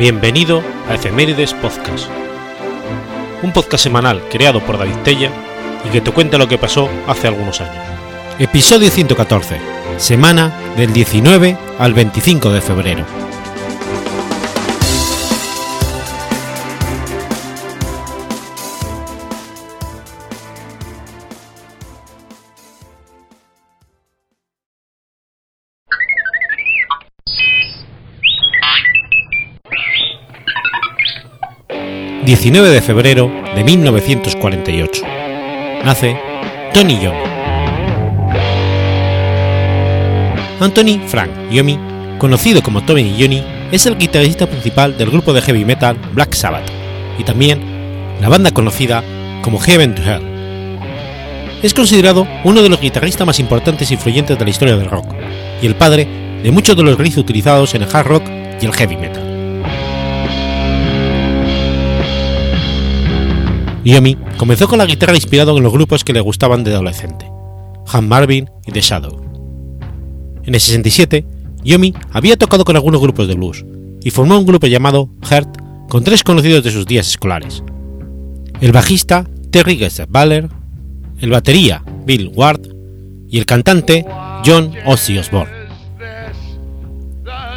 Bienvenido a Efemérides Podcast, un podcast semanal creado por David Tella y que te cuenta lo que pasó hace algunos años. Episodio 114, semana del 19 al 25 de febrero. 19 de febrero de 1948. Nace Tony Yomi. Anthony Frank Yomi, conocido como Tommy Yomi, es el guitarrista principal del grupo de heavy metal Black Sabbath y también la banda conocida como Heaven to Hell. Es considerado uno de los guitarristas más importantes e influyentes de la historia del rock y el padre de muchos de los riffs utilizados en el hard rock y el heavy metal. Yomi comenzó con la guitarra inspirado en los grupos que le gustaban de adolescente, Han Marvin y The Shadow. En el 67, Yomi había tocado con algunos grupos de blues y formó un grupo llamado Heart con tres conocidos de sus días escolares: el bajista Terry Baller, el batería Bill Ward y el cantante John Ozzy Osbourne.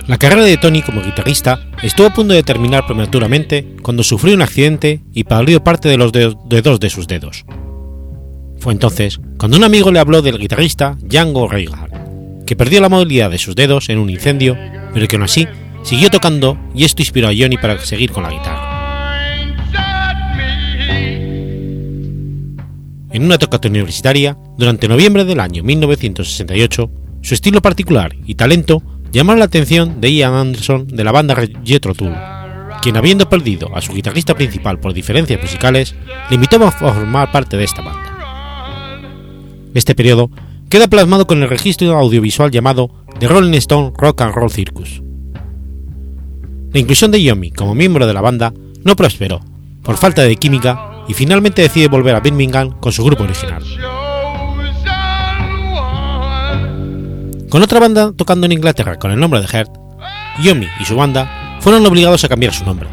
La carrera de Tony como guitarrista estuvo a punto de terminar prematuramente cuando sufrió un accidente y perdió parte de los dedos de sus dedos. Fue entonces cuando un amigo le habló del guitarrista Django Reinhardt, que perdió la movilidad de sus dedos en un incendio, pero que aún así siguió tocando y esto inspiró a Johnny para seguir con la guitarra. En una tocata universitaria, durante noviembre del año 1968, su estilo particular y talento llamaron la atención de Ian Anderson de la banda Jethro Tull, quien habiendo perdido a su guitarrista principal por diferencias musicales, le invitó a formar parte de esta banda. Este periodo queda plasmado con el registro audiovisual llamado The Rolling Stone Rock and Roll Circus. La inclusión de Yomi como miembro de la banda no prosperó, por falta de química, y finalmente decide volver a Birmingham con su grupo original. Con otra banda tocando en Inglaterra con el nombre de Heart, Yomi y su banda fueron obligados a cambiar su nombre,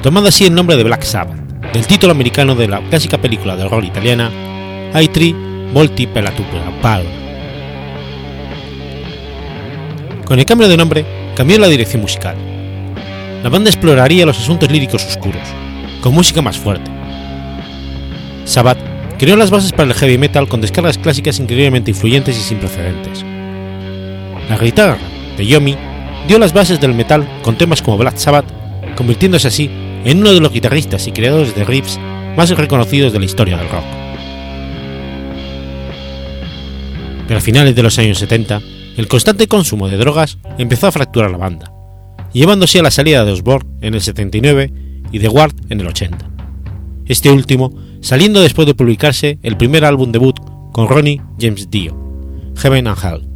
tomando así el nombre de Black Sabbath, del título americano de la clásica película de horror italiana Aitri Volti per la. Con el cambio de nombre, cambió la dirección musical. La banda exploraría los asuntos líricos oscuros, con música más fuerte. Sabbath creó las bases para el heavy metal con descargas clásicas increíblemente influyentes y sin precedentes. La guitarra de Yomi dio las bases del metal con temas como Black Sabbath, convirtiéndose así en uno de los guitarristas y creadores de riffs más reconocidos de la historia del rock. Pero a finales de los años 70, el constante consumo de drogas empezó a fracturar la banda, llevándose a la salida de Osborne en el 79 y de Ward en el 80. Este último saliendo después de publicarse el primer álbum debut con Ronnie James Dio, Heaven and Hell,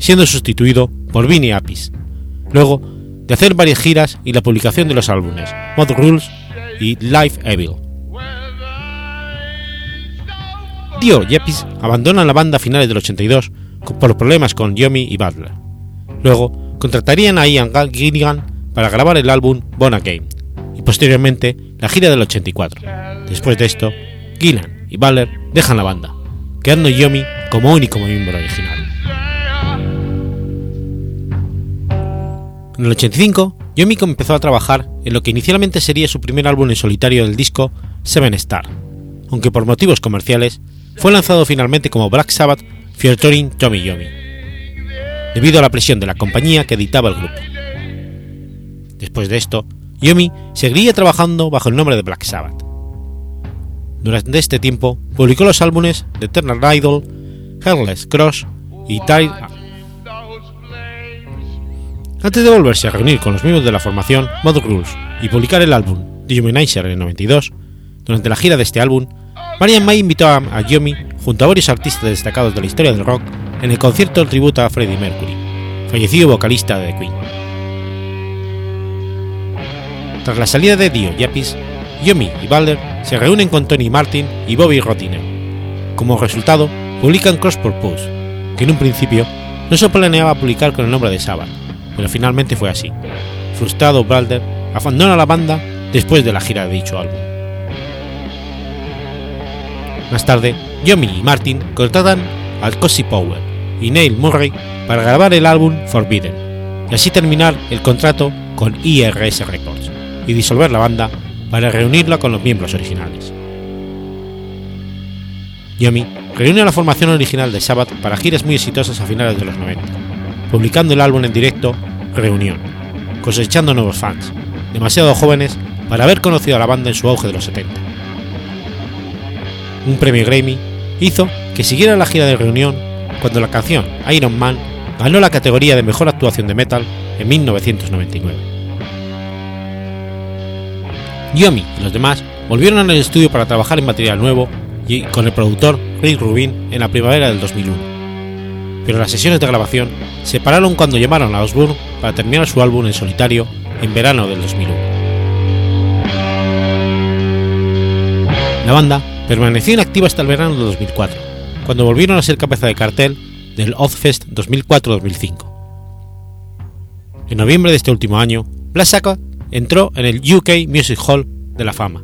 siendo sustituido por Vinnie Appice, luego de hacer varias giras y la publicación de los álbumes Mod Rules y Life Evil. Dio y Appice abandonan la banda a finales del 82 por problemas con Yomi y Butler. Luego contratarían a Ian Gilligan para grabar el álbum Bona Game y posteriormente la gira del 84. Después de esto, Gilligan y Butler dejan la banda, quedando Yomi como único miembro original. En el 85, Yomi empezó a trabajar en lo que inicialmente sería su primer álbum en solitario del disco Seven Star, aunque por motivos comerciales fue lanzado finalmente como Black Sabbath featuring Tommy Yomi, debido a la presión de la compañía que editaba el grupo. Después de esto, Yomi seguiría trabajando bajo el nombre de Black Sabbath. Durante este tiempo publicó los álbumes The Eternal Idol, Heartless Cross y Tide antes de volverse a reunir con los miembros de la formación Mod Rules y publicar el álbum The Humanizer en el 92, durante la gira de este álbum, Marian May invitó a Yomi junto a varios artistas destacados de la historia del rock en el concierto tributo a Freddie Mercury, fallecido vocalista de Queen. Tras la salida de Dio y Apis, Yomi y Balder se reúnen con Tony Martin y Bobby Rotiner. Como resultado, publican Cross Purpose, que en un principio no se planeaba publicar con el nombre de Sabbath, pero finalmente fue así. Frustrado, Balder abandona la banda después de la gira de dicho álbum. Más tarde, Yomi y Martin contratan al Cozy Power y Neil Murray para grabar el álbum Forbidden, y así terminar el contrato con IRS Records y disolver la banda para reunirla con los miembros originales. Yomi reúne a la formación original de Sabbath para giras muy exitosas a finales de los 90, publicando el álbum en directo Reunión, cosechando nuevos fans, demasiado jóvenes para haber conocido a la banda en su auge de los 70. Un premio Grammy hizo que siguiera la gira de reunión cuando la canción Iron Man ganó la categoría de mejor actuación de metal en 1999. Yomi y los demás volvieron al estudio para trabajar en material nuevo y con el productor Rick Rubin en la primavera del 2001. Pero las sesiones de grabación se pararon cuando llamaron a Osbourne para terminar su álbum en solitario en verano del 2001. La banda permaneció inactiva hasta el verano de 2004, cuando volvieron a ser cabeza de cartel del Ozzfest 2004-2005. En noviembre de este último año, Black Sabbath entró en el UK Music Hall de la Fama,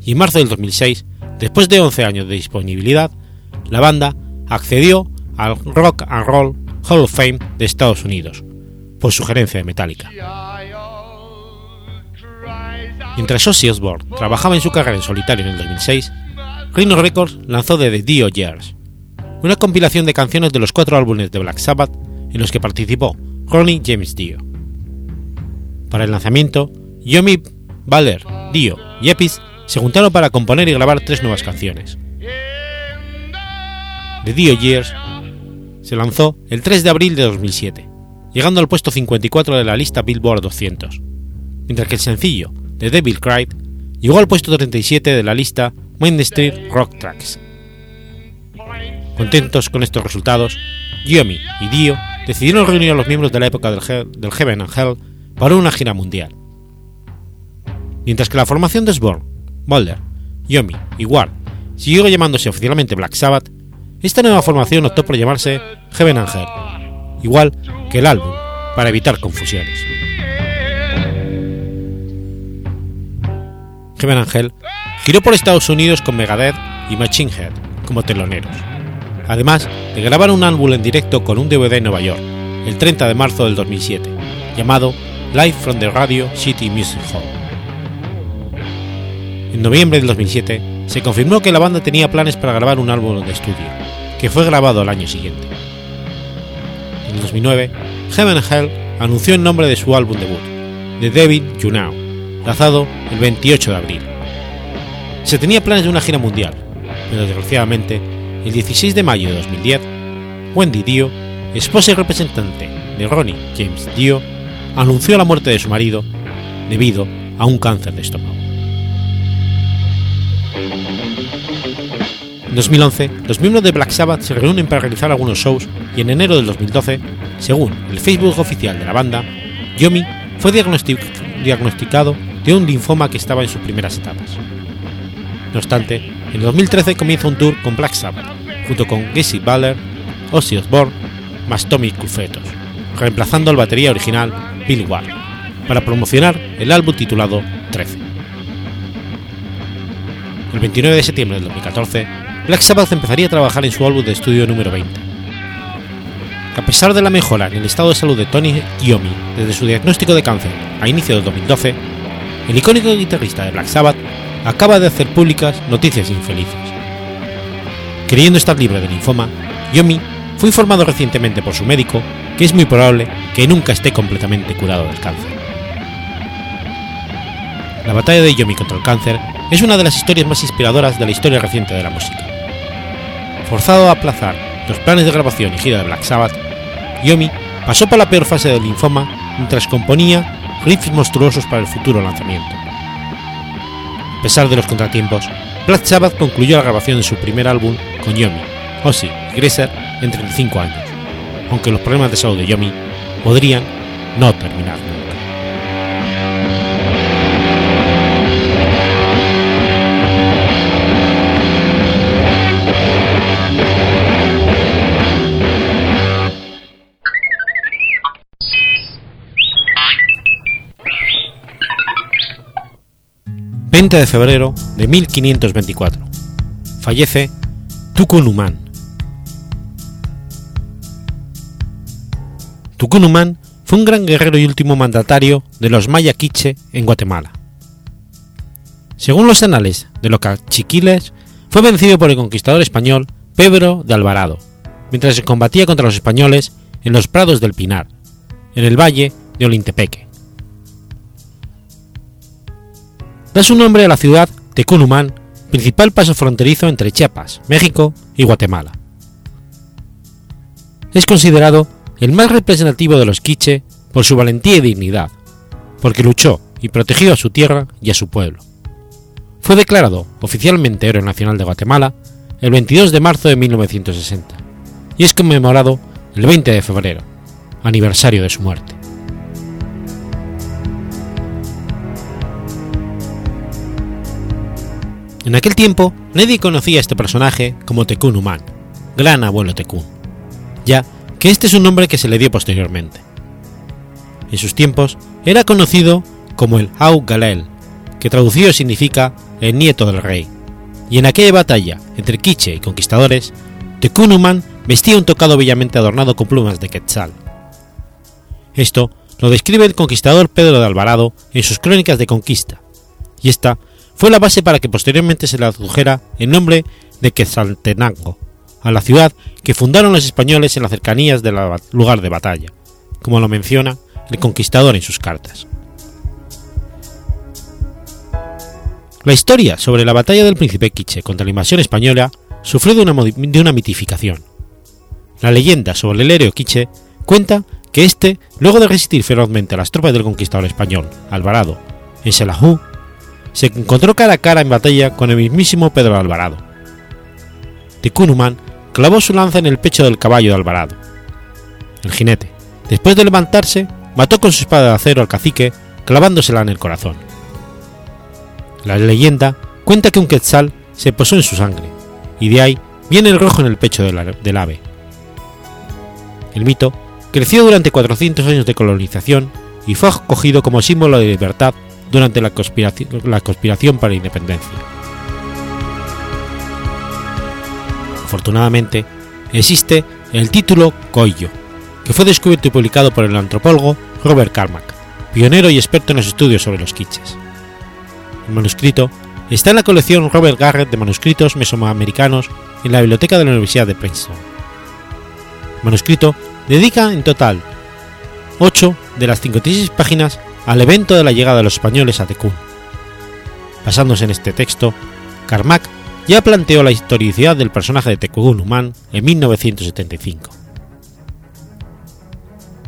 y en marzo del 2006, después de 11 años de disponibilidad, la banda accedió al Rock and Roll Hall of Fame de Estados Unidos, por sugerencia de Metallica. Mientras Ozzy Osbourne trabajaba en su carrera en solitario en el 2006, Rhino Records lanzó The Dio Years, una compilación de canciones de los cuatro álbumes de Black Sabbath en los que participó Ronnie James Dio. Para el lanzamiento, Yomi, Baller, Dio y Epis se juntaron para componer y grabar tres nuevas canciones. The Dio Years se lanzó el 3 de abril de 2007, llegando al puesto 54 de la lista Billboard 200, mientras que el sencillo The Devil Cried llegó al puesto 37 de la lista Main Street Rock Tracks. Contentos con estos resultados, Yomi y Dio decidieron reunir a los miembros de la época del, Heaven and Hell para una gira mundial. Mientras que la formación de Sborn, Boulder, Yomi y Ward siguió llamándose oficialmente Black Sabbath, esta nueva formación optó por llamarse Heaven and Hell, igual que el álbum, para evitar confusiones. Heaven and Hell giró por Estados Unidos con Megadeth y Machine Head como teloneros, además de grabar un álbum en directo con un DVD en Nueva York, el 30 de marzo del 2007, llamado Live from the Radio City Music Hall. En noviembre del 2007 se confirmó que la banda tenía planes para grabar un álbum de estudio, que fue grabado al año siguiente. En el 2009, Heaven and Hell anunció el nombre de su álbum debut, The Devil You Know, lanzado el 28 de abril. Se tenía planes de una gira mundial, pero desgraciadamente, el 16 de mayo de 2010, Wendy Dio, esposa y representante de Ronnie James Dio, anunció la muerte de su marido debido a un cáncer de estómago. En 2011, los miembros de Black Sabbath se reúnen para realizar algunos shows y en enero del 2012, según el Facebook oficial de la banda, Yomi fue diagnosticado de un linfoma que estaba en sus primeras etapas. No obstante, en 2013 comienza un tour con Black Sabbath, junto con Casey Baller, Ozzy Osbourne, más Tommy Clufetos, reemplazando al batería original Bill Ward, para promocionar el álbum titulado 13. El 29 de septiembre del 2014, Black Sabbath empezaría a trabajar en su álbum de estudio número 20. A pesar de la mejora en el estado de salud de Tony Iommi desde su diagnóstico de cáncer a inicio del 2012, el icónico guitarrista de Black Sabbath acaba de hacer públicas noticias infelices. Queriendo estar libre de linfoma, Yomi fue informado recientemente por su médico que es muy probable que nunca esté completamente curado del cáncer. La batalla de Yomi contra el cáncer es una de las historias más inspiradoras de la historia reciente de la música. Forzado a aplazar los planes de grabación y gira de Black Sabbath, Yomi pasó por la peor fase del linfoma mientras componía riffs monstruosos para el futuro lanzamiento. A pesar de los contratiempos, Black Sabbath concluyó la grabación de su primer álbum con Yomi, Ozzy y Gresser en 35 años, aunque los problemas de salud de Yomi podrían no terminar 20 de febrero de 1524. Fallece Tucunumán. Tucunumán fue un gran guerrero y último mandatario de los maya quiche en Guatemala. Según los anales de los cachiquiles, fue vencido por el conquistador español Pedro de Alvarado, mientras se combatía contra los españoles en los prados del Pinar, en el valle de Olintepeque. Da su nombre a la ciudad Tecunumán, principal paso fronterizo entre Chiapas, México y Guatemala. Es considerado el más representativo de los quiche por su valentía y dignidad, porque luchó y protegió a su tierra y a su pueblo. Fue declarado oficialmente héroe nacional de Guatemala el 22 de marzo de 1960 y es conmemorado el 20 de febrero, aniversario de su muerte. En aquel tiempo nadie conocía a este personaje como Tekun Human, gran abuelo Tekun, ya que este es un nombre que se le dio posteriormente. En sus tiempos era conocido como el Hau Galel, que traducido significa el nieto del rey, y en aquella batalla entre Quiche y conquistadores, Tekun Human vestía un tocado bellamente adornado con plumas de quetzal. Esto lo describe el conquistador Pedro de Alvarado en sus crónicas de conquista, y esta fue la base para que posteriormente se le adujera el nombre de Quetzaltenango a la ciudad que fundaron los españoles en las cercanías del lugar de batalla, como lo menciona el conquistador en sus cartas. La historia sobre la batalla del príncipe Quiche contra la invasión española sufrió de una, de una mitificación. La leyenda sobre el héroe Quiche cuenta que éste, luego de resistir ferozmente a las tropas del conquistador español, Alvarado, en Selajú, se encontró cara a cara en batalla con el mismísimo Pedro Alvarado. Ticunuman clavó su lanza en el pecho del caballo de Alvarado. El jinete, después de levantarse, mató con su espada de acero al cacique, clavándosela en el corazón. La leyenda cuenta que un quetzal se posó en su sangre, y de ahí viene el rojo en el pecho del ave. El mito creció durante 400 años de colonización y fue acogido como símbolo de libertad durante la conspiración, para la independencia. Afortunadamente, existe el título Coyo, que fue descubierto y publicado por el antropólogo Robert Carmack, pionero y experto en los estudios sobre los quiches. El manuscrito está en la colección Robert Garrett de manuscritos mesoamericanos en la biblioteca de la Universidad de Princeton. El manuscrito dedica en total 8 de las 56 páginas al evento de la llegada de los españoles a Tecún. Basándose en este texto, Carmack ya planteó la historicidad del personaje de Tecún en 1975.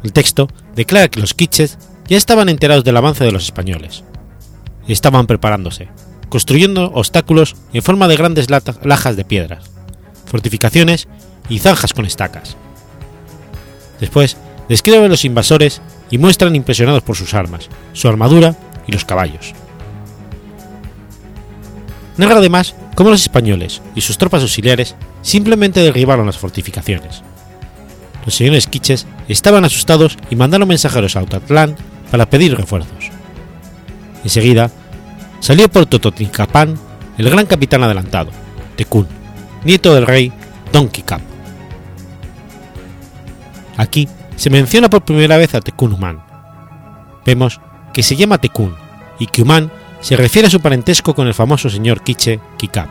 El texto declara que los quiches ya estaban enterados del avance de los españoles. Estaban preparándose, construyendo obstáculos en forma de grandes lajas de piedras, fortificaciones y zanjas con estacas. Después, describe a los invasores y muestran impresionados por sus armas, su armadura y los caballos. Narra además cómo los españoles y sus tropas auxiliares simplemente derribaron las fortificaciones. Los señores quiches estaban asustados y mandaron mensajeros a Autatlán para pedir refuerzos. Enseguida, salió por Totonicapán el gran capitán adelantado, Tecún, nieto del rey Don Quicap. Aquí se menciona por primera vez a Tekun Human. Vemos que se llama Tekun y que Human se refiere a su parentesco con el famoso señor Quiche Kikap.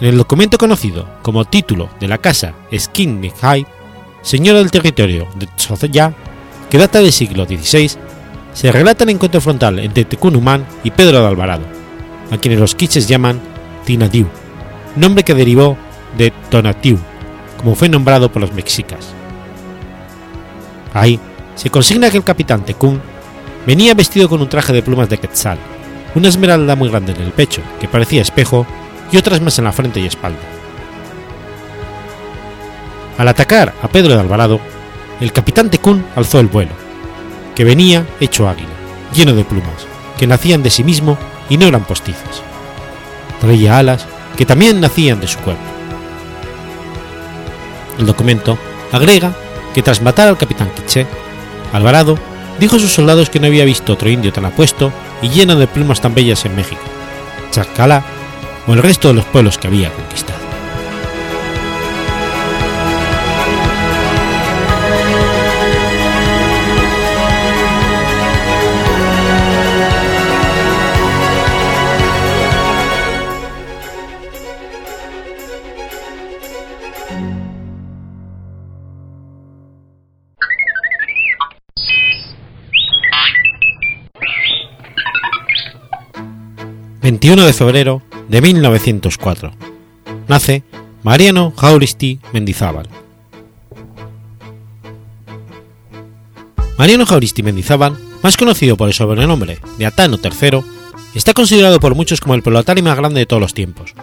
En el documento conocido como título de la casa Skin Nikhai, señora del territorio de Tsoya, que data del siglo XVI, se relata el encuentro frontal entre Tekun Human y Pedro de Alvarado, a quienes los quiches llaman Tinadiu, nombre que derivó de Tonatiu, como fue nombrado por los mexicas. Ahí se consigna que el capitán Tekun venía vestido con un traje de plumas de quetzal, una esmeralda muy grande en el pecho, que parecía espejo, y otras más en la frente y espalda. Al atacar a Pedro de Alvarado, el capitán Tekun alzó el vuelo, que venía hecho águila, lleno de plumas, que nacían de sí mismo y no eran postizas. Traía alas que también nacían de su cuerpo. El documento agrega que tras matar al capitán Quiché, Alvarado dijo a sus soldados que no había visto otro indio tan apuesto y lleno de plumas tan bellas en México, Chacalá o el resto de los pueblos que había conquistado. 21 de febrero de 1904. Nace Mariano Jauristi Mendizábal. Mariano Jauristi Mendizábal, más conocido por el sobrenombre de Atano III, está considerado por muchos como el pelotari más grande de todos los tiempos,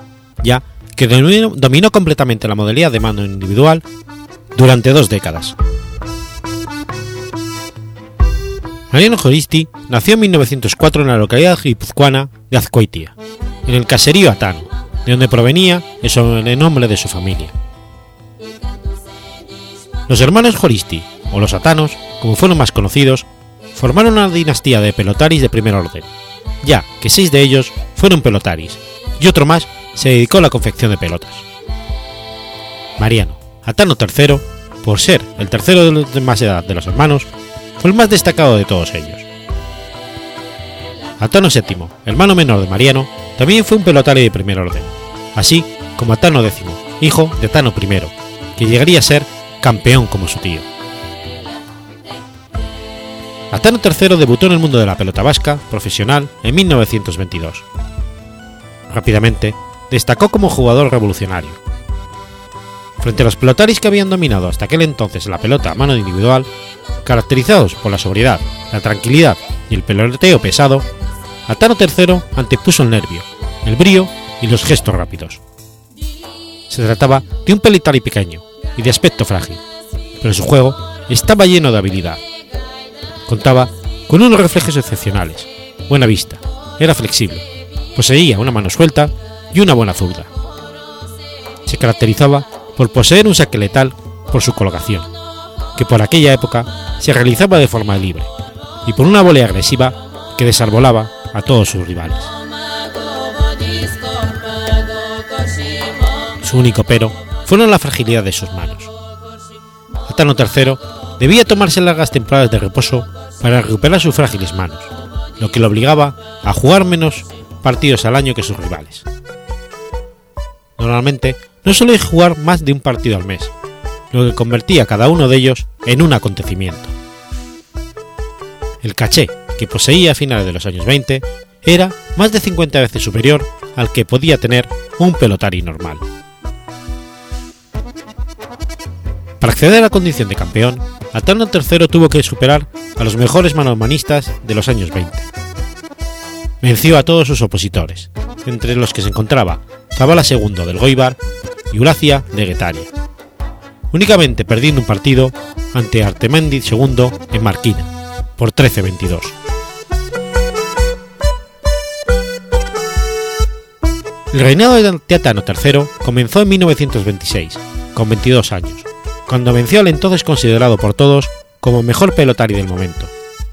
ya que dominó completamente la modalidad de mano individual durante dos décadas. Mariano Joristi nació en 1904 en la localidad guipuzcoana de Azcoitia, en el caserío Atano, de donde provenía el nombre de su familia. Los hermanos Joristi, o los Atanos, como fueron más conocidos, formaron una dinastía de pelotaris de primer orden, ya que seis de ellos fueron pelotaris y otro más se dedicó a la confección de pelotas. Mariano, Atano III, por ser el tercero de más edad de los hermanos, fue el más destacado de todos ellos. Atano VII, hermano menor de Mariano, también fue un pelotario de primer orden, así como Atano X, hijo de Atano I, que llegaría a ser campeón como su tío. Atano III debutó en el mundo de la pelota vasca profesional en 1922. Rápidamente destacó como jugador revolucionario. Frente a los pelotaris que habían dominado hasta aquel entonces la pelota a mano individual, caracterizados por la sobriedad, la tranquilidad y el peloteo pesado, Atano III antepuso el nervio, el brío y los gestos rápidos. Se trataba de un pelotari pequeño y de aspecto frágil, pero su juego estaba lleno de habilidad. Contaba con unos reflejos excepcionales, buena vista, era flexible, poseía una mano suelta y una buena zurda. Se caracterizaba por poseer un saque letal por su colocación, que por aquella época se realizaba de forma libre, y por una volea agresiva que desarbolaba a todos sus rivales. Su único pero fueron la fragilidad de sus manos. Atano III debía tomarse largas temporadas de reposo para recuperar sus frágiles manos, lo que le obligaba a jugar menos partidos al año que sus rivales. Normalmente no solía jugar más de un partido al mes, lo que convertía cada uno de ellos en un acontecimiento. El caché que poseía a finales de los años 20 era más de 50 veces superior al que podía tener un pelotari normal. Para acceder a la condición de campeón, Atano III tuvo que superar a los mejores manomanistas de los años 20. Venció a todos sus opositores, entre los que se encontraba Zabala II del Goibar y de Guetaria, únicamente perdiendo un partido ante Artemendi II en Marquina, por 13-22. El reinado de Teatano III comenzó en 1926, con 22 años, cuando venció al entonces considerado por todos como mejor pelotari del momento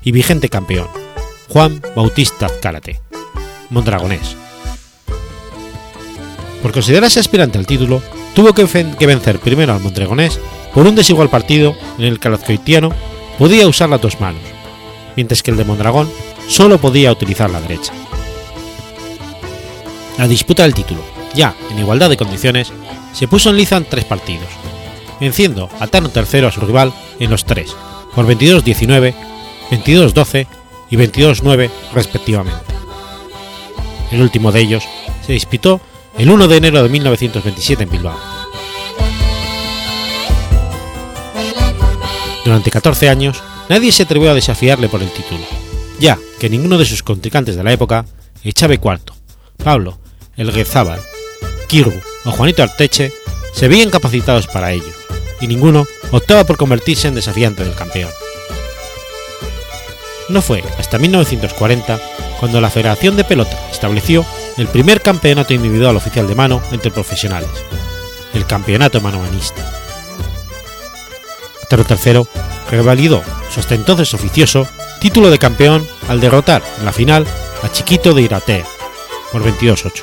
y vigente campeón, Juan Bautista Azcárate, mondragonés. Por considerarse aspirante al título, tuvo que, vencer primero al mondragonés por un desigual partido en el que el azcoitiano podía usar las dos manos, mientras que el de Mondragón solo podía utilizar la derecha. La disputa del título, ya en igualdad de condiciones, se puso en liza en tres partidos, venciendo a Tano III a su rival en los tres, por 22-19, 22-12 y 22-9 respectivamente. El último de ellos se disputó el 1 de enero de 1927 en Bilbao. Durante 14 años, nadie se atrevió a desafiarle por el título, ya que ninguno de sus contrincantes de la época, Echave IV, Pablo, El Guezábal, Kirgu o Juanito Arteche, se veían capacitados para ello, y ninguno optaba por convertirse en desafiante del campeón. No fue hasta 1940 cuando la Federación de Pelota estableció el primer campeonato individual oficial de mano entre profesionales, el Campeonato Manomanista. Tero III revalidó su hasta entonces oficioso título de campeón al derrotar en la final a Chiquito de Iratea por 22-8.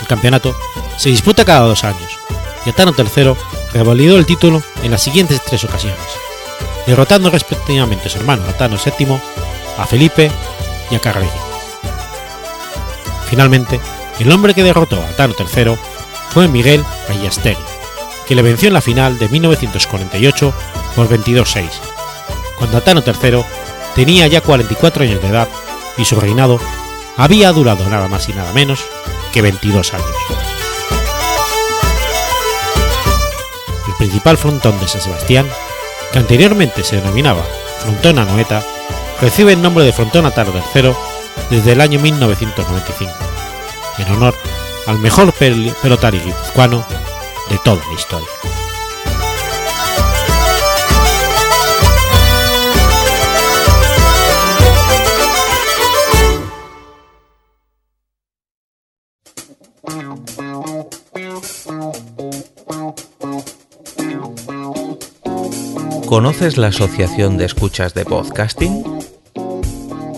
El campeonato se disputa cada dos años y Atano III revalidó el título en las siguientes tres ocasiones, derrotando respectivamente a su hermano Atano VII, a Felipe y a Carregui. Finalmente, el hombre que derrotó a Atano III fue Miguel Gallastegui, que le venció en la final de 1948 por 22-6, cuando Atano III tenía ya 44 años de edad y su reinado había durado nada más y nada menos que 22 años. El principal frontón de San Sebastián, que anteriormente se denominaba Frontón Anoeta, recibe el nombre de Frontón Atano III desde el año 1995, en honor al mejor pelotario guipuzcoano de toda la historia. ¿Conoces la Asociación de Escuchas de Podcasting?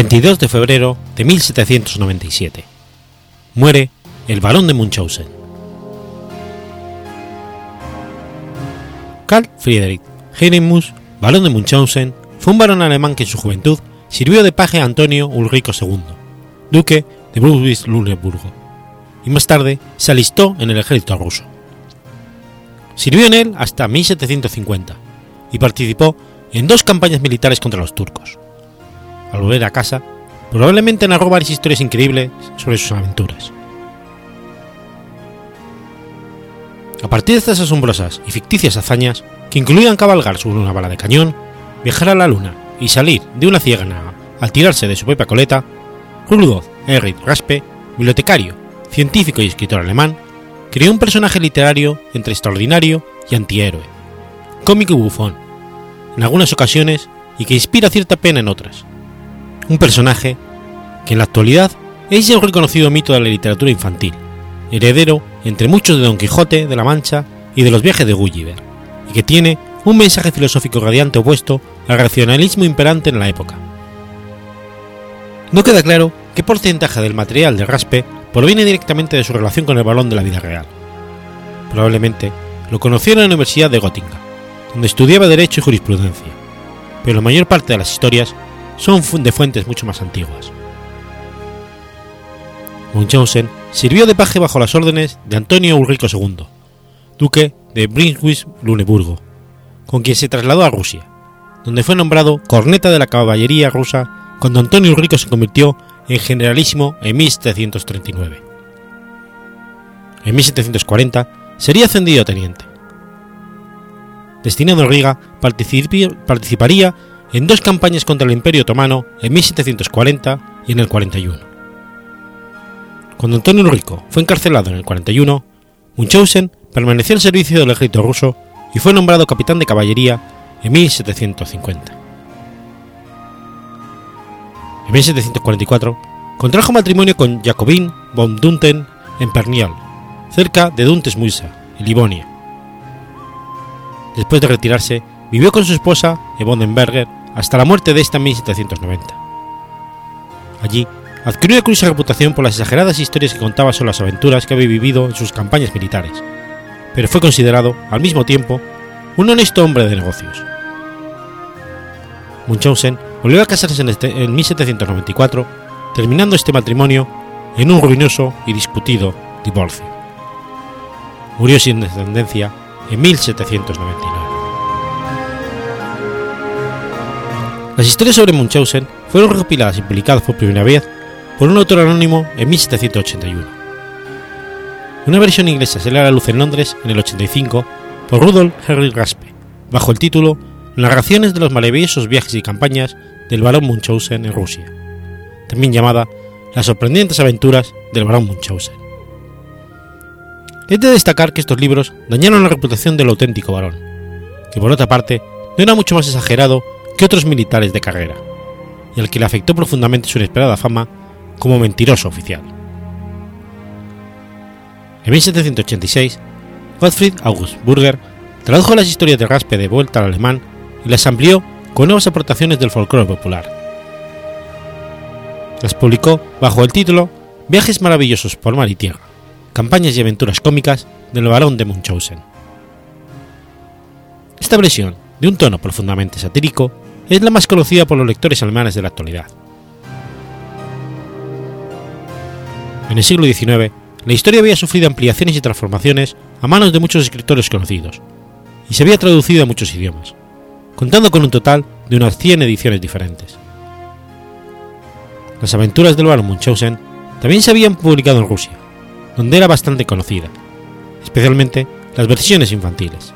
22 de febrero de 1797. Muere el barón de Munchausen. Karl Friedrich Heinrich barón de Munchausen, fue un barón alemán que en su juventud sirvió de paje a Antonio Ulrico II, duque de Brunswick-Luneburgo, y más tarde se alistó en el ejército ruso. Sirvió en él hasta 1750 y participó en dos campañas militares contra los turcos al volver a casa, probablemente narró varias historias increíbles sobre sus aventuras. A partir de estas asombrosas y ficticias hazañas, que incluían cabalgar sobre una bala de cañón, viajar a la luna y salir de una ciénaga al tirarse de su propia coleta, Rudolf Erich Raspe, bibliotecario, científico y escritor alemán, creó un personaje literario entre extraordinario y antihéroe, cómico y bufón, en algunas ocasiones y que inspira cierta pena en otras, un personaje que en la actualidad es ya un reconocido mito de la literatura infantil, heredero entre muchos de Don Quijote de la Mancha y de los viajes de Gulliver, y que tiene un mensaje filosófico radiante opuesto al racionalismo imperante en la época. No queda claro qué porcentaje del material de Raspe proviene directamente de su relación con el balón de la vida real. Probablemente lo conoció en la Universidad de Göttingen, donde estudiaba Derecho y Jurisprudencia, pero la mayor parte de las historias son de fuentes mucho más antiguas. Munchausen sirvió de paje bajo las órdenes de Antonio Ulrico II, duque de Brunswick-Luneburgo, con quien se trasladó a Rusia, donde fue nombrado corneta de la caballería rusa cuando Antonio Ulrico se convirtió en generalísimo en 1739. En 1740 sería ascendido a teniente. Destinado a Riga, participaría en dos campañas contra el Imperio Otomano en 1740 y en el 41. Cuando Antonio Ulrico fue encarcelado en el 41, Munchausen permaneció al servicio del ejército ruso y fue nombrado capitán de caballería en 1750. En 1744 contrajo matrimonio con Jacobin von Dunten en Pernial, cerca de Duntesmuisa, en Livonia. Después de retirarse, vivió con su esposa, Ebonenberger, hasta la muerte de esta en 1790. Allí adquirió una reputación por las exageradas historias que contaba sobre las aventuras que había vivido en sus campañas militares, pero fue considerado, al mismo tiempo, un honesto hombre de negocios. Munchausen volvió a casarse en, este, en 1794, terminando este matrimonio en un ruinoso y discutido divorcio. Murió sin descendencia en 1799. Las historias sobre Munchausen fueron recopiladas y publicadas por primera vez por un autor anónimo en 1781. Una versión inglesa se le a la luz en Londres en el 85 por Rudolf Henry Raspe, bajo el título Narraciones de los maravillosos viajes y campañas del barón Munchausen en Rusia, también llamada Las sorprendentes aventuras del barón Munchausen. Es de destacar que estos libros dañaron la reputación del auténtico barón, que por otra parte no era mucho más exagerado que otros militares de carrera, y al que le afectó profundamente su inesperada fama como mentiroso oficial. En 1786, Gottfried August Burger tradujo las historias de Raspe de vuelta al alemán y las amplió con nuevas aportaciones del folclore popular. Las publicó bajo el título Viajes maravillosos por mar y tierra, campañas y aventuras cómicas del barón de Munchausen. Esta versión, de un tono profundamente satírico, es la más conocida por los lectores alemanes de la actualidad. En el siglo XIX, la historia había sufrido ampliaciones y transformaciones a manos de muchos escritores conocidos, y se había traducido a muchos idiomas, contando con un total de unas 100 ediciones diferentes. Las aventuras del barón Munchausen también se habían publicado en Rusia, donde era bastante conocida, especialmente las versiones infantiles.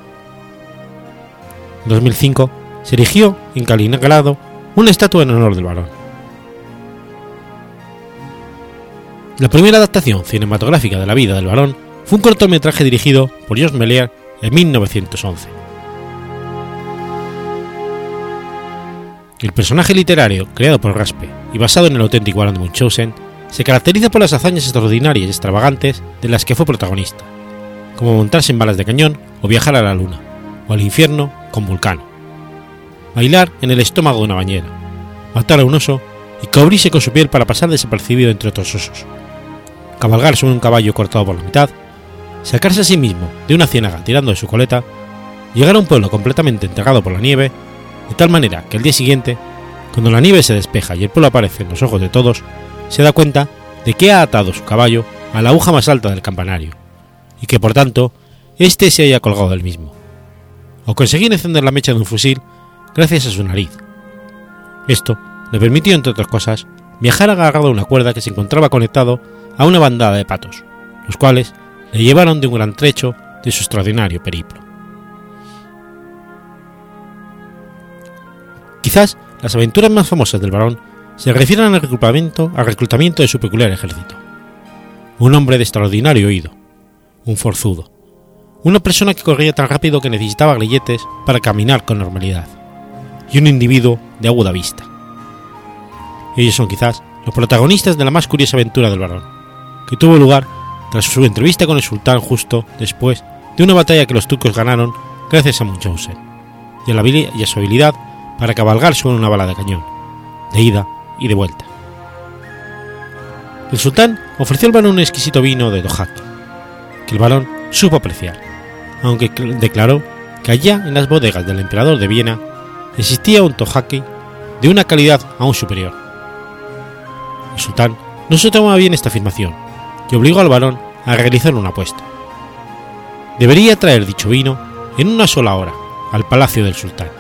En 2005 se erigió en Kaliningrado una estatua en honor del varón. La primera adaptación cinematográfica de la vida del varón fue un cortometraje dirigido por Georges Méliès en 1911. El personaje literario creado por Raspe y basado en el auténtico de Munchausen se caracteriza por las hazañas extraordinarias y extravagantes de las que fue protagonista, como montarse en balas de cañón o viajar a la luna, o al infierno con Vulcano bailar en el estómago de una bañera, matar a un oso y cubrirse con su piel para pasar desapercibido entre otros osos, cabalgar sobre un caballo cortado por la mitad, sacarse a sí mismo de una ciénaga tirando de su coleta, llegar a un pueblo completamente enterrado por la nieve, de tal manera que el día siguiente, cuando la nieve se despeja y el pueblo aparece en los ojos de todos, se da cuenta de que ha atado su caballo a la aguja más alta del campanario, y que por tanto éste se haya colgado del mismo. O conseguir encender la mecha de un fusil gracias a su nariz. Esto le permitió, entre otras cosas, viajar agarrado a una cuerda que se encontraba conectado a una bandada de patos, los cuales le llevaron de un gran trecho de su extraordinario periplo. Quizás las aventuras más famosas del varón se refieren al reclutamiento, al reclutamiento de su peculiar ejército. Un hombre de extraordinario oído, un forzudo, una persona que corría tan rápido que necesitaba grilletes para caminar con normalidad y un individuo de aguda vista. Ellos son quizás los protagonistas de la más curiosa aventura del varón, que tuvo lugar tras su entrevista con el sultán justo después de una batalla que los turcos ganaron gracias a Munchausen y a, y a su habilidad para cabalgar sobre una bala de cañón, de ida y de vuelta. El sultán ofreció al varón un exquisito vino de Dohaki, que el varón supo apreciar, aunque declaró que allá en las bodegas del emperador de Viena existía un tohaki de una calidad aún superior. El sultán no se tomaba bien esta afirmación y obligó al varón a realizar una apuesta. Debería traer dicho vino en una sola hora al palacio del sultán,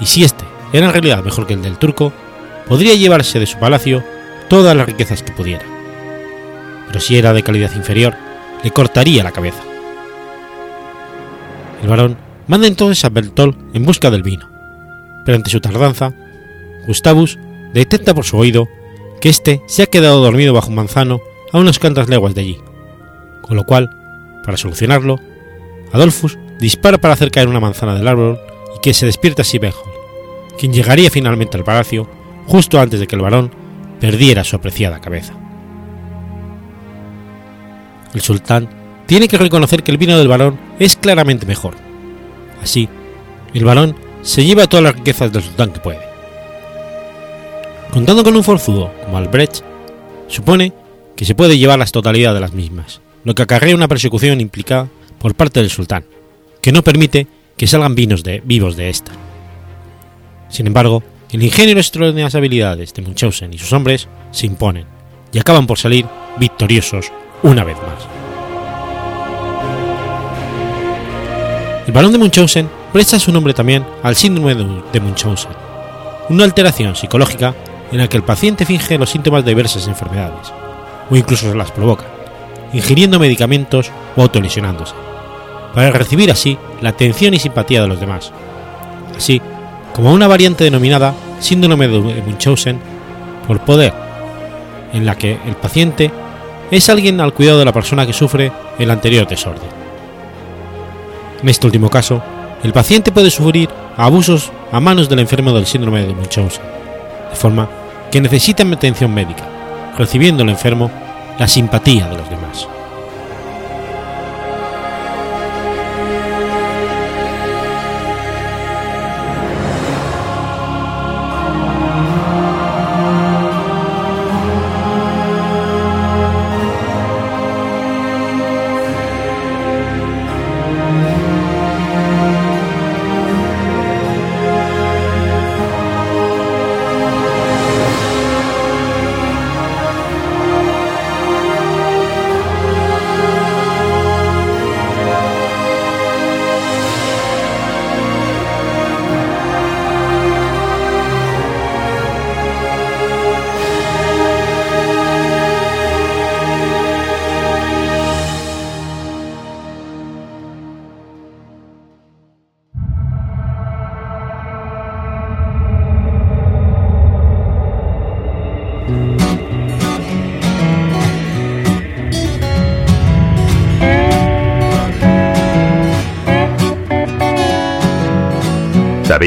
y si éste era en realidad mejor que el del turco, podría llevarse de su palacio todas las riquezas que pudiera. Pero si era de calidad inferior, le cortaría la cabeza. El varón manda entonces a Bertol en busca del vino, pero su tardanza, Gustavus detecta por su oído que éste se ha quedado dormido bajo un manzano a unas cuantas leguas de allí, con lo cual, para solucionarlo, Adolphus dispara para hacer caer una manzana del árbol y que se despierta Siebenholm, quien llegaría finalmente al palacio justo antes de que el varón perdiera su apreciada cabeza. El sultán tiene que reconocer que el vino del varón es claramente mejor. Así, el varón se lleva todas las riquezas del sultán que puede. Contando con un forzudo como Albrecht, supone que se puede llevar la totalidad de las mismas, lo que acarrea una persecución implicada por parte del sultán, que no permite que salgan vinos de, vivos de esta. Sin embargo, el ingenio y las extraordinarias habilidades de Munchausen y sus hombres se imponen y acaban por salir victoriosos una vez más. El balón de Munchausen presta su nombre también al síndrome de Munchausen, una alteración psicológica en la que el paciente finge los síntomas de diversas enfermedades, o incluso las provoca, ingiriendo medicamentos o autolesionándose, para recibir así la atención y simpatía de los demás, así como una variante denominada síndrome de Munchausen por poder, en la que el paciente es alguien al cuidado de la persona que sufre el anterior desorden. En este último caso, el paciente puede sufrir abusos a manos del enfermo del síndrome de Munchausen, de forma que necesita atención médica, recibiendo el enfermo la simpatía de los demás.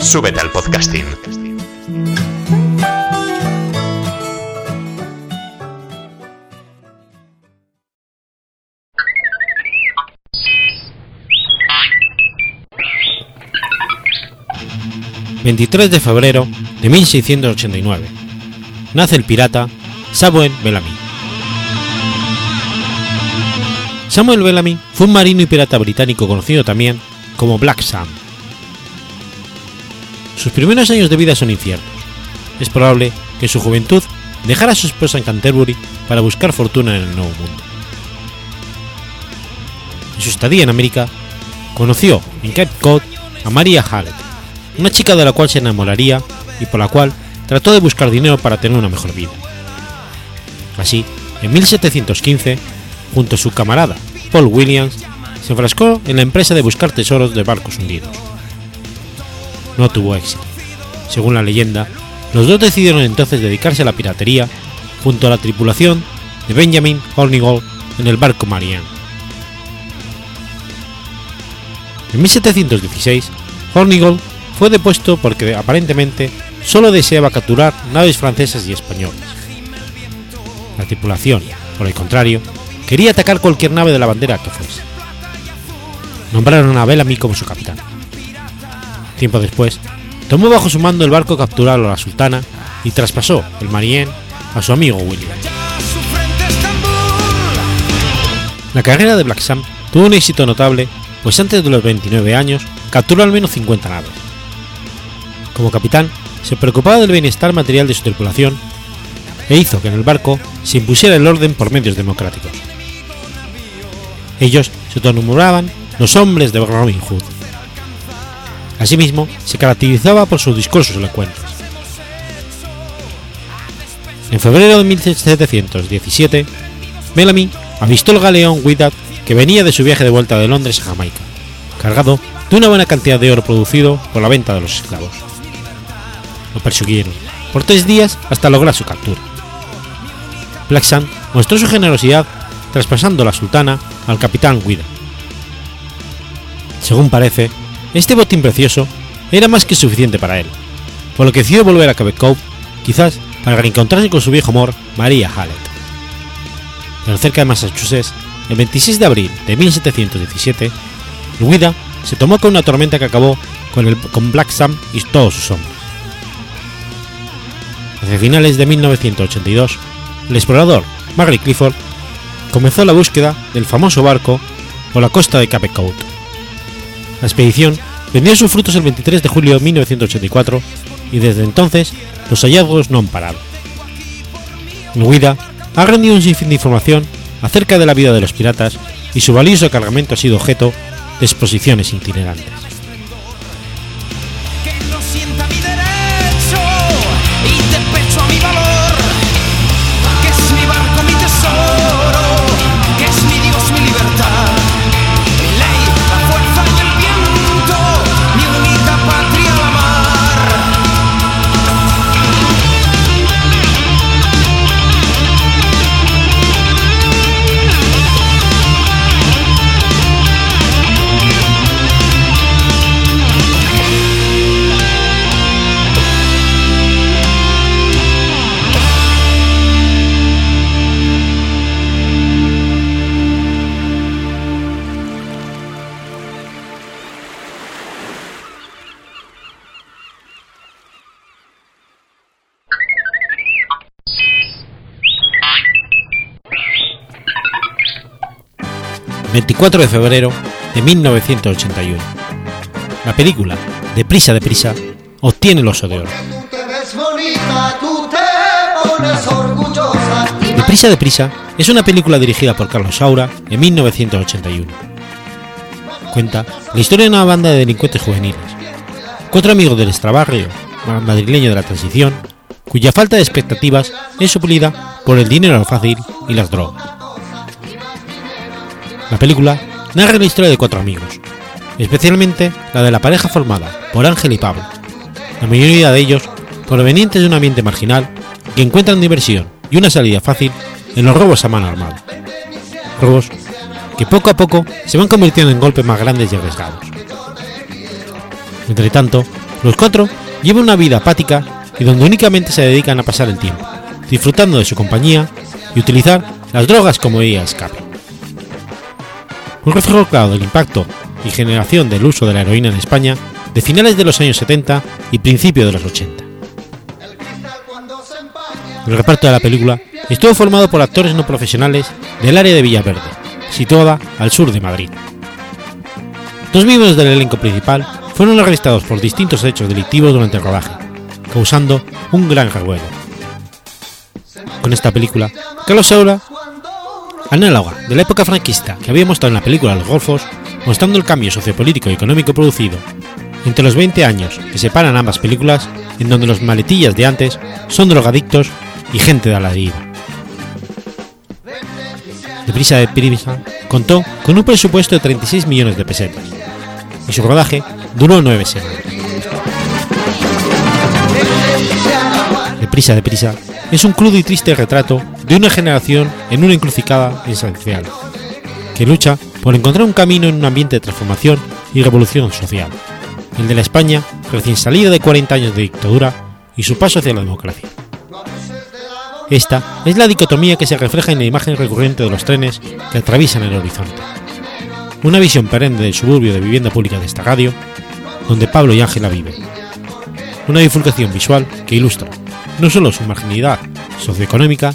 Súbete al podcasting. ...23 de febrero de 1689... ...nace el pirata Samuel Bellamy. Samuel Bellamy fue un marino y pirata británico conocido también como Black Sam sus primeros años de vida son inciertos. Es probable que en su juventud dejara a su esposa en Canterbury para buscar fortuna en el Nuevo Mundo. En su estadía en América, conoció en Cape Cod a Maria Hallett, una chica de la cual se enamoraría y por la cual trató de buscar dinero para tener una mejor vida. Así, en 1715, junto a su camarada Paul Williams, se enfrascó en la empresa de buscar tesoros de barcos hundidos no tuvo éxito. Según la leyenda, los dos decidieron entonces dedicarse a la piratería junto a la tripulación de Benjamin Hornigold en el barco Marianne. En 1716, Hornigold fue depuesto porque aparentemente solo deseaba capturar naves francesas y españolas. La tripulación, por el contrario, quería atacar cualquier nave de la bandera que fuese. Nombraron a Bellamy como su capitán. Tiempo después, tomó bajo su mando el barco capturado a la sultana y traspasó el Marienne a su amigo William. La carrera de Black Sam tuvo un éxito notable, pues antes de los 29 años capturó al menos 50 naves. Como capitán, se preocupaba del bienestar material de su tripulación e hizo que en el barco se impusiera el orden por medios democráticos. Ellos se autonombraban los hombres de Robin Hood. Asimismo, se caracterizaba por sus discursos elocuentes. En febrero de 1717, Bellamy avistó el galeón Wydad que venía de su viaje de vuelta de Londres a Jamaica, cargado de una buena cantidad de oro producido por la venta de los esclavos. Lo persiguieron por tres días hasta lograr su captura. Black mostró su generosidad traspasando la sultana al capitán Wydad. Según parece, este botín precioso era más que suficiente para él, por lo que decidió volver a Quebec Cove, quizás para reencontrarse con su viejo amor, María Hallett. Pero cerca de Massachusetts, el 26 de abril de 1717, Luida se tomó con una tormenta que acabó con, el, Black Sam y todos sus hombres. Hacia finales de 1982, el explorador Margaret Clifford comenzó la búsqueda del famoso barco por la costa de Cape Cod. La expedición vendió sus frutos el 23 de julio de 1984 y desde entonces los hallazgos no han parado. Nguida ha rendido un sinfín de información acerca de la vida de los piratas y su valioso cargamento ha sido objeto de exposiciones itinerantes. 4 de febrero de 1981. La película, Deprisa, Deprisa, obtiene el oso de oro. Deprisa, Deprisa es una película dirigida por Carlos Saura en 1981. Cuenta la historia de una banda de delincuentes juveniles, cuatro amigos del extrabarrio madrileño de la transición, cuya falta de expectativas es suplida por el dinero fácil y las drogas. La película narra la historia de cuatro amigos, especialmente la de la pareja formada por Ángel y Pablo, la mayoría de ellos provenientes de un ambiente marginal que encuentran diversión y una salida fácil en los robos a mano armada. Robos que poco a poco se van convirtiendo en golpes más grandes y arriesgados. Entre tanto, los cuatro llevan una vida apática y donde únicamente se dedican a pasar el tiempo, disfrutando de su compañía y utilizar las drogas como vía escape. Un reflejo claro del impacto y generación del uso de la heroína en España de finales de los años 70 y principios de los 80. El reparto de la película estuvo formado por actores no profesionales del área de Villaverde, situada al sur de Madrid. Dos miembros del elenco principal fueron arrestados por distintos hechos delictivos durante el rodaje, causando un gran revuelo. Con esta película, Carlos Saura, análoga de la época franquista que había mostrado en la película Los Golfos, mostrando el cambio sociopolítico y económico producido entre los 20 años que separan ambas películas, en donde los maletillas de antes son drogadictos y gente de la deriva. Deprisa de Prisa contó con un presupuesto de 36 millones de pesetas y su rodaje duró nueve semanas. Deprisa de Prisa es un crudo y triste retrato de una generación en una encrucijada esencial, que lucha por encontrar un camino en un ambiente de transformación y revolución social, el de la España recién salida de 40 años de dictadura y su paso hacia la democracia. Esta es la dicotomía que se refleja en la imagen recurrente de los trenes que atraviesan el horizonte. Una visión perenne del suburbio de vivienda pública de esta radio, donde Pablo y Ángela viven. Una bifurcación visual que ilustra no solo su marginalidad socioeconómica,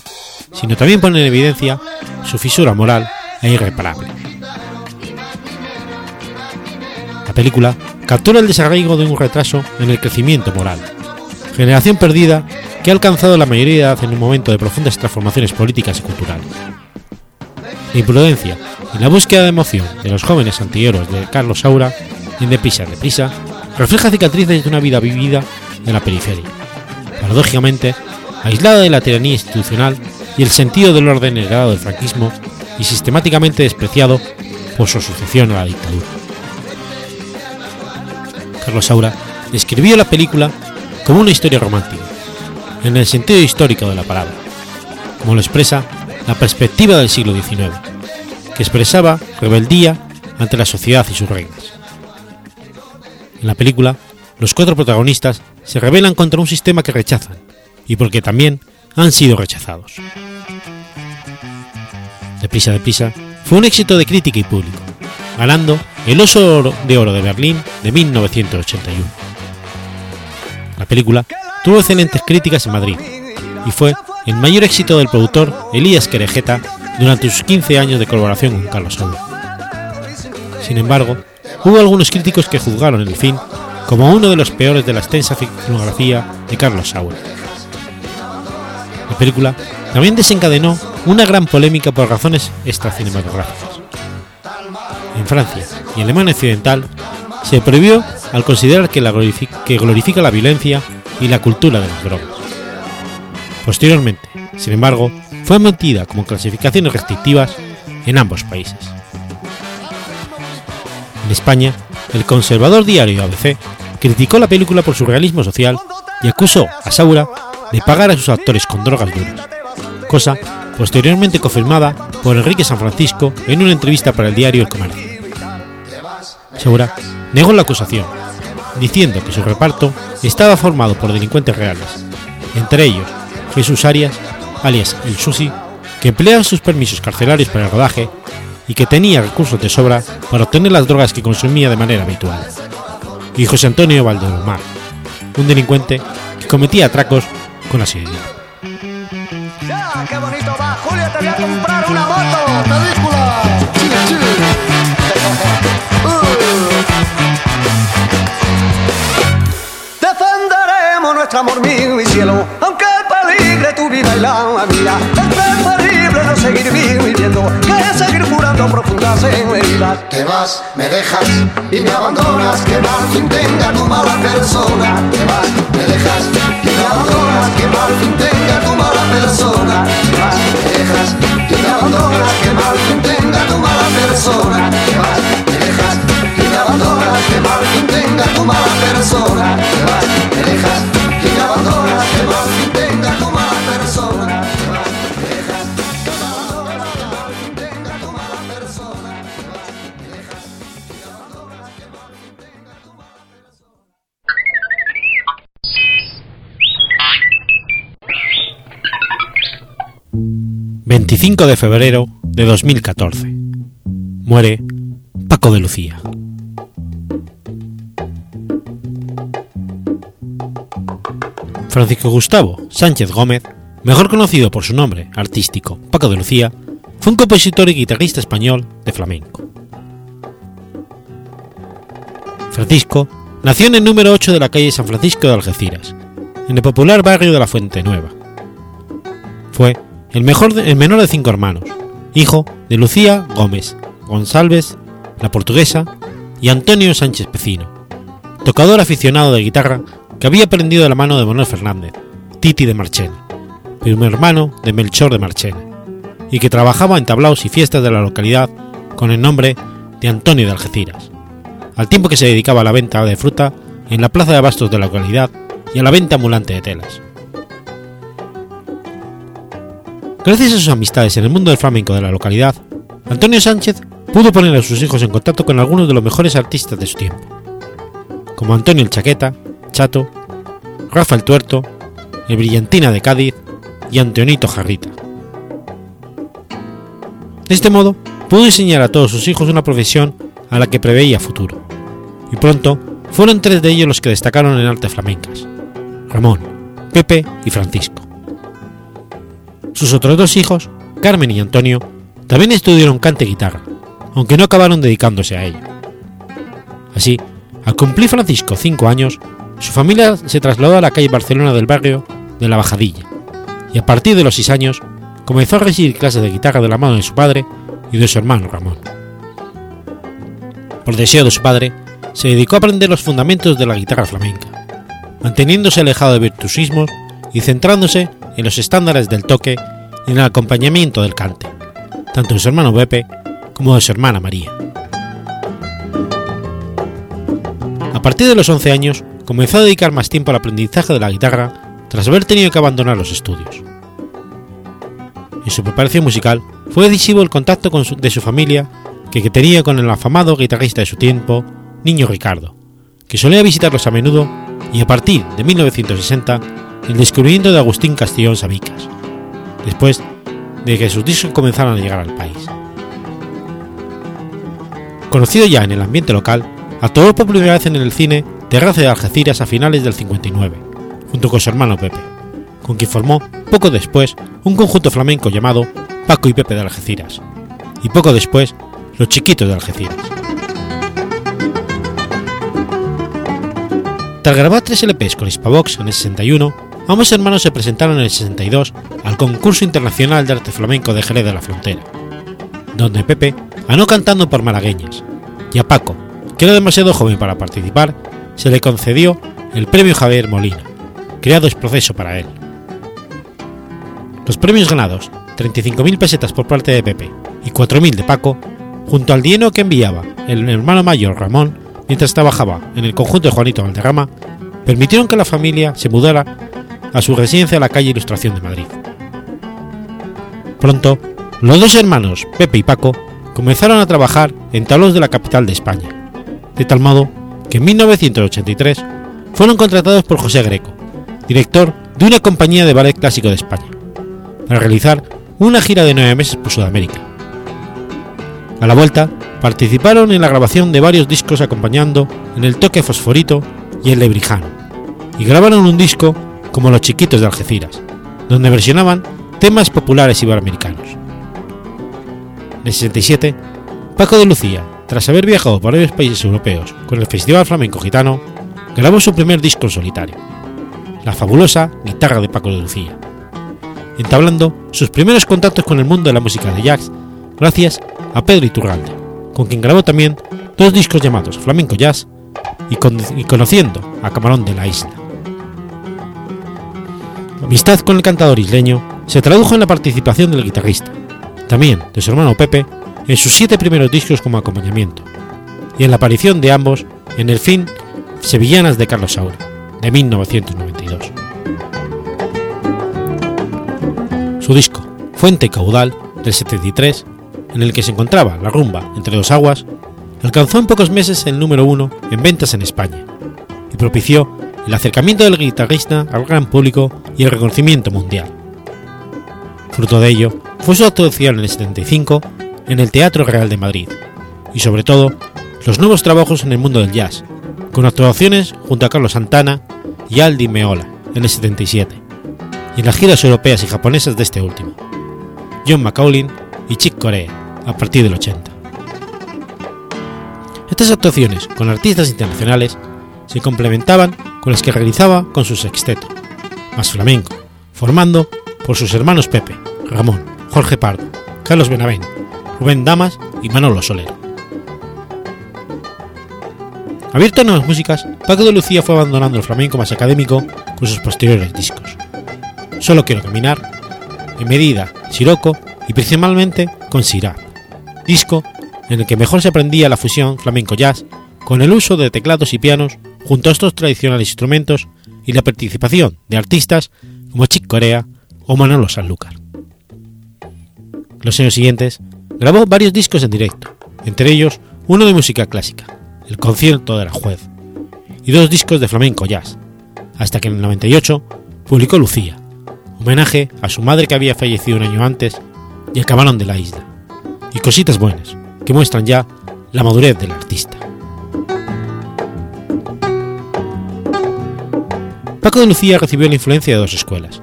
sino también pone en evidencia su fisura moral e irreparable. La película captura el desarraigo de un retraso en el crecimiento moral, generación perdida que ha alcanzado la mayoría de edad en un momento de profundas transformaciones políticas y culturales. La imprudencia y la búsqueda de emoción de los jóvenes antihéroes de Carlos Saura, en Deprisa, Deprisa, refleja cicatrices de una vida vivida en la periferia, paradójicamente aislada de la tiranía institucional y el sentido del orden heredado del franquismo y sistemáticamente despreciado por su asociación a la dictadura. Carlos Saura describió la película como una historia romántica, en el sentido histórico de la palabra, como lo expresa la perspectiva del siglo XIX, que expresaba rebeldía ante la sociedad y sus reglas. En la película, los cuatro protagonistas se rebelan contra un sistema que rechazan, y porque también han sido rechazados. Deprisa, deprisa, fue un éxito de crítica y público, ganando el Oso de Oro de Berlín de 1981. La película tuvo excelentes críticas en Madrid y fue el mayor éxito del productor Elías Querejeta durante sus 15 años de colaboración con Carlos Saura. Sin embargo, hubo algunos críticos que juzgaron el film como uno de los peores de la extensa filmografía de Carlos Saura. La película también desencadenó una gran polémica por razones extracinematográficas. En Francia y Alemania Occidental se prohibió al considerar que, glorifica, la violencia y la cultura de las drogas. Posteriormente, sin embargo, fue emitida como clasificaciones restrictivas en ambos países. En España, el conservador diario ABC criticó la película por su realismo social y acusó a Saura de pagar a sus actores con drogas duras, cosa posteriormente confirmada por Enrique San Francisco en una entrevista para el diario El Comercio. Saura negó la acusación, diciendo que su reparto estaba formado por delincuentes reales, entre ellos Jesús Arias, alias El Susi, que empleaba sus permisos carcelarios para el rodaje y que tenía recursos de sobra para obtener las drogas que consumía de manera habitual, y José Antonio Valdomar, un delincuente que cometía atracos con asiduidad. Qué bonito va. Julio, te voy a comprar una moto. Película. Sí, sí. Uh. Defenderemos nuestro amor mío y cielo, aunque peligre tu vida y la mía. Es preferible no seguir viviendo que seguir curando profundas heridas. Te vas, me dejas y me abandonas, que mal fin tenga tu mala persona. Te vas, me dejas y me abandonas, que mal fin tenga tu mala persona. Te vas, me dejas y me abandonas, que mal tu mala persona. Te vas, me dejas abandonas, que mal tu mala persona. Te me dejas y me abandonas, que mal fin tenga tu 25 de febrero de 2014. Muere Paco de Lucía. Francisco Gustavo Sánchez Gómez, mejor conocido por su nombre artístico Paco de Lucía, fue un compositor y guitarrista español de flamenco. Francisco nació en el número 8 de la calle San Francisco de Algeciras, en el popular barrio de la Fuente Nueva. Fue el, mejor el menor de cinco hermanos, hijo de Lucía Gómez, González, la portuguesa, y Antonio Sánchez Pecino, tocador aficionado de guitarra que había aprendido de la mano de Manuel Fernández, Titi de Marchena, primo hermano de Melchor de Marchena, y que trabajaba en tablaos y fiestas de la localidad con el nombre de Antonio de Algeciras, al tiempo que se dedicaba a la venta de fruta en la plaza de abastos de la localidad y a la venta ambulante de telas. Gracias a sus amistades en el mundo del flamenco de la localidad, Antonio Sánchez pudo poner a sus hijos en contacto con algunos de los mejores artistas de su tiempo, como Antonio el Chaqueta, Chato, Rafa el Tuerto, el Brillantina de Cádiz y Antonito Jarrita. De este modo, pudo enseñar a todos sus hijos una profesión a la que preveía futuro, y pronto fueron tres de ellos los que destacaron en artes flamencas, Ramón, Pepe y Francisco. Sus otros dos hijos, Carmen y Antonio, también estudiaron cante y guitarra, aunque no acabaron dedicándose a ello. Así, al cumplir Francisco cinco años, su familia se trasladó a la calle Barcelona del barrio de La Bajadilla, y a partir de los seis años comenzó a recibir clases de guitarra de la mano de su padre y de su hermano Ramón. Por deseo de su padre, se dedicó a aprender los fundamentos de la guitarra flamenca, manteniéndose alejado de virtuosismos y centrándose en los estándares del toque y en el acompañamiento del cante, tanto de su hermano Pepe como de su hermana María. A partir de los 11 años, comenzó a dedicar más tiempo al aprendizaje de la guitarra tras haber tenido que abandonar los estudios. En su preparación musical fue decisivo el contacto con su- de su familia que, que tenía con el afamado guitarrista de su tiempo, Niño Ricardo, que solía visitarlos a menudo y a partir de 1960 el descubrimiento de Agustín Castillón Sabicas, después de que sus discos comenzaran a llegar al país. Conocido ya en el ambiente local, actuó por primera vez en el cine Terraza de Algeciras a finales del 59, junto con su hermano Pepe, con quien formó poco después un conjunto flamenco llamado Paco y Pepe de Algeciras, y poco después Los Chiquitos de Algeciras. Tras grabar tres LPs con Hispavox en el 61, ambos hermanos se presentaron en el 62 al concurso internacional de arte flamenco de Jerez de la Frontera, donde Pepe ganó cantando por malagueñas, y a Paco, que era demasiado joven para participar, se le concedió el premio Javier Molina, creado es proceso para él. Los premios ganados, 35.000 pesetas por parte de Pepe y 4.000 de Paco, junto al dinero que enviaba el hermano mayor Ramón mientras trabajaba en el conjunto de Juanito Valderrama, permitieron que la familia se mudara a su residencia la calle Ilustración de Madrid. Pronto, los dos hermanos, Pepe y Paco, comenzaron a trabajar en tablos de la capital de España, de tal modo que en 1983 fueron contratados por José Greco, director de una compañía de ballet clásico de España, para realizar una gira de nueve meses por Sudamérica. A la vuelta, participaron en la grabación de varios discos acompañando en el toque Fosforito y el Lebrijano, y grabaron un disco como Los Chiquitos de Algeciras, donde versionaban temas populares iberoamericanos. En el 67, Paco de Lucía, tras haber viajado por varios países europeos con el Festival Flamenco Gitano, grabó su primer disco en solitario, la fabulosa Guitarra de Paco de Lucía, entablando sus primeros contactos con el mundo de la música de jazz gracias a Pedro Iturralde, con quien grabó también dos discos llamados Flamenco Jazz y, con- y Conociendo a Camarón de la Isla. Amistad con el cantador isleño se tradujo en la participación del guitarrista, también de su hermano Pepe, en sus siete primeros discos como acompañamiento, y en la aparición de ambos en el film Sevillanas de Carlos Saura, de 1992. Su disco, Fuente Caudal, del 73, en el que se encontraba la rumba entre dos aguas, alcanzó en pocos meses el número uno en ventas en España y propició el acercamiento del guitarrista al gran público y el reconocimiento mundial. Fruto de ello fue su actuación en el 75 en el Teatro Real de Madrid y sobre todo los nuevos trabajos en el mundo del jazz, con actuaciones junto a Carlos Santana y Aldi Meola en el 77 y en las giras europeas y japonesas de este último, John McCaulin y Chick Corea a partir del 80. Estas actuaciones con artistas internacionales se complementaban con las que realizaba con su sexteto, más flamenco, formando por sus hermanos Pepe, Ramón, Jorge Pardo, Carlos Benavent, Rubén Damas y Manolo Soler. Abierto a nuevas músicas, Paco de Lucía fue abandonando el flamenco más académico con sus posteriores discos. Solo quiero caminar, en medida, Siroco y principalmente con Sirá, disco en el que mejor se aprendía la fusión flamenco-jazz con el uso de teclados y pianos junto a estos tradicionales instrumentos y la participación de artistas como Chick Corea o Manolo Sanlúcar. Los años siguientes grabó varios discos en directo, entre ellos uno de música clásica, El concierto de la juez, y dos discos de flamenco jazz, hasta que en el 98 publicó Lucía, homenaje a su madre que había fallecido un año antes y el camarón de la isla, y cositas buenas que muestran ya la madurez del artista. Paco de Lucía recibió la influencia de dos escuelas,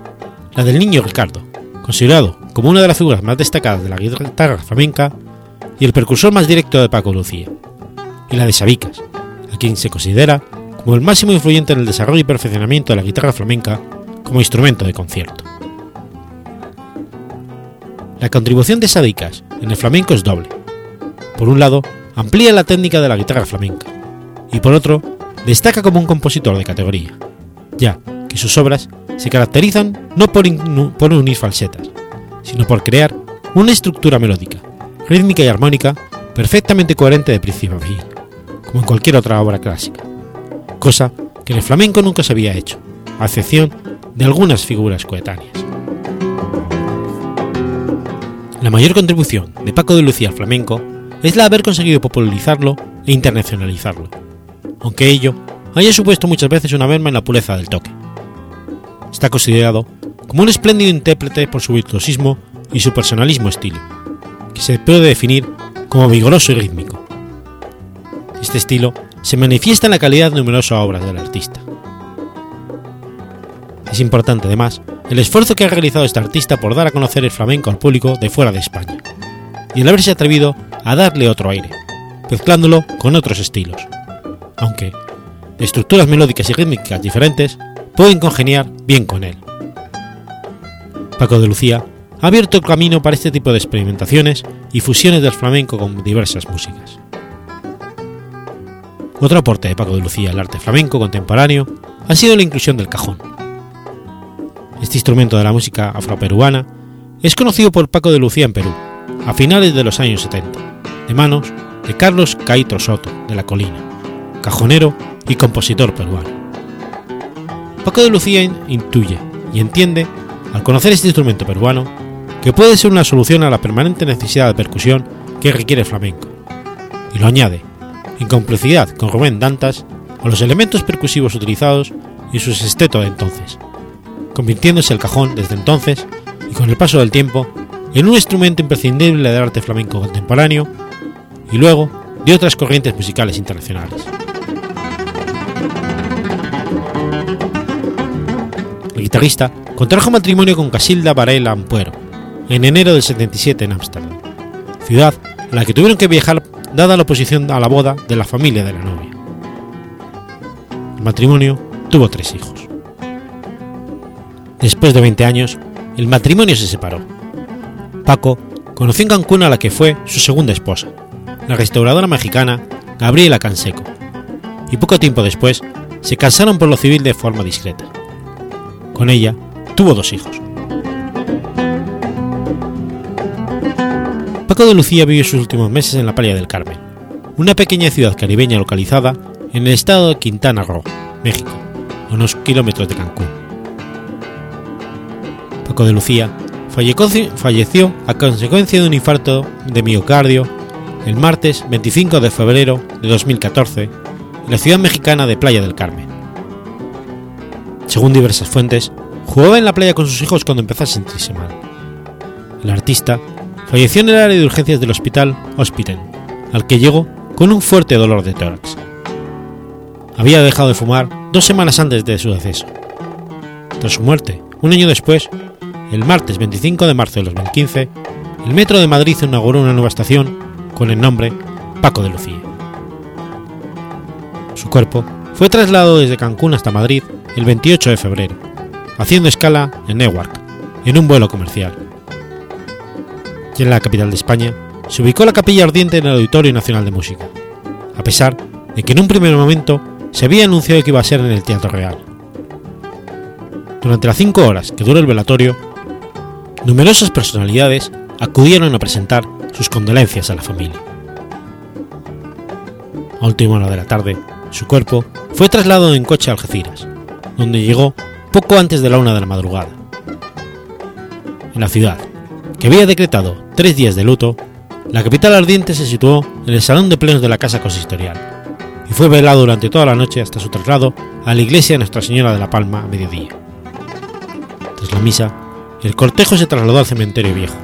la del niño Ricardo, considerado como una de las figuras más destacadas de la guitarra flamenca y el precursor más directo de Paco de Lucía, y la de Sabicas, a quien se considera como el máximo influyente en el desarrollo y perfeccionamiento de la guitarra flamenca como instrumento de concierto. La contribución de Sadicas en el flamenco es doble. Por un lado, amplía la técnica de la guitarra flamenca, y por otro, destaca como un compositor de categoría, ya que sus obras se caracterizan no por, por unir falsetas, sino por crear una estructura melódica, rítmica y armónica perfectamente coherente de principio a fin, como en cualquier otra obra clásica, cosa que en el flamenco nunca se había hecho, a excepción de algunas figuras coetáneas. La mayor contribución de Paco de Lucía al flamenco es la haber conseguido popularizarlo e internacionalizarlo, aunque ello haya supuesto muchas veces una merma en la pureza del toque. Está considerado como un espléndido intérprete por su virtuosismo y su personalismo estilo, que se puede definir como vigoroso y rítmico. Este estilo se manifiesta en la calidad de numerosas obras del artista. Es importante además el esfuerzo que ha realizado este artista por dar a conocer el flamenco al público de fuera de España, y el haberse atrevido a darle otro aire, mezclándolo con otros estilos, aunque estructuras melódicas y rítmicas diferentes pueden congeniar bien con él. Paco de Lucía ha abierto el camino para este tipo de experimentaciones y fusiones del flamenco con diversas músicas. Otro aporte de Paco de Lucía al arte flamenco contemporáneo ha sido la inclusión del cajón. Este instrumento de la música afroperuana es conocido por Paco de Lucía en Perú, a finales de los años 70, de manos de Carlos Caito Soto de la Colina, cajonero y compositor peruano. Paco de Lucía in- intuye y entiende, al conocer este instrumento peruano, que puede ser una solución a la permanente necesidad de percusión que requiere el flamenco, y lo añade, en complicidad con Rubén Dantas, a los elementos percusivos utilizados y su sexteto de entonces, convirtiéndose el cajón desde entonces y con el paso del tiempo en un instrumento imprescindible del arte flamenco contemporáneo y luego de otras corrientes musicales internacionales. El guitarrista contrajo matrimonio con Casilda Varela Ampuero en enero del 77 en Ámsterdam, ciudad a la que tuvieron que viajar dada la oposición a la boda de la familia de la novia. El matrimonio tuvo tres hijos. Después de 20 años, el matrimonio se separó. Paco conoció en Cancún a la que fue su segunda esposa, la restauradora mexicana Gabriela Canseco, y poco tiempo después se casaron por lo civil de forma discreta. Con ella tuvo dos hijos. Paco de Lucía vivió sus últimos meses en la playa del Carmen, una pequeña ciudad caribeña localizada en el estado de Quintana Roo, México, a unos kilómetros de Cancún. Paco de Lucía falleció, a consecuencia de un infarto de miocardio el martes 25 de febrero de 2014 en la ciudad mexicana de Playa del Carmen. Según diversas fuentes, jugaba en la playa con sus hijos cuando empezó a sentirse mal. El artista falleció en el área de urgencias del hospital Hospiten, al que llegó con un fuerte dolor de tórax. Había dejado de fumar dos semanas antes de su deceso. Tras su muerte, un año después, el martes 25 de marzo de 2015, el Metro de Madrid inauguró una nueva estación con el nombre Paco de Lucía. Su cuerpo fue trasladado desde Cancún hasta Madrid el 28 de febrero, haciendo escala en Newark, en un vuelo comercial. Y en la capital de España se ubicó la capilla ardiente en el Auditorio Nacional de Música, a pesar de que en un primer momento se había anunciado que iba a ser en el Teatro Real. Durante las cinco horas que duró el velatorio, numerosas personalidades acudieron a presentar sus condolencias a la familia. A última hora de la tarde, su cuerpo fue trasladado en coche a Algeciras, donde llegó poco antes de la una de la madrugada. En la ciudad, que había decretado tres días de luto, la capital ardiente se situó en el salón de plenos de la casa consistorial y fue velado durante toda la noche hasta su traslado a la iglesia de Nuestra Señora de la Palma a mediodía. Tras la misa, el cortejo se trasladó al cementerio viejo,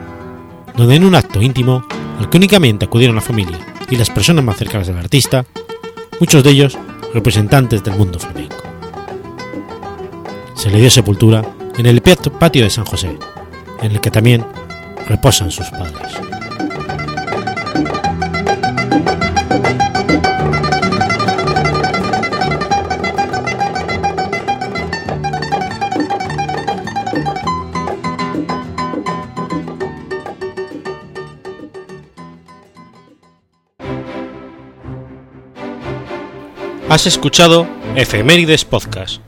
donde en un acto íntimo al que únicamente acudieron la familia y las personas más cercanas del artista, muchos de ellos representantes del mundo flamenco se le dio sepultura en el patio de San José, en el que también reposan sus padres. Has escuchado Efemérides Podcast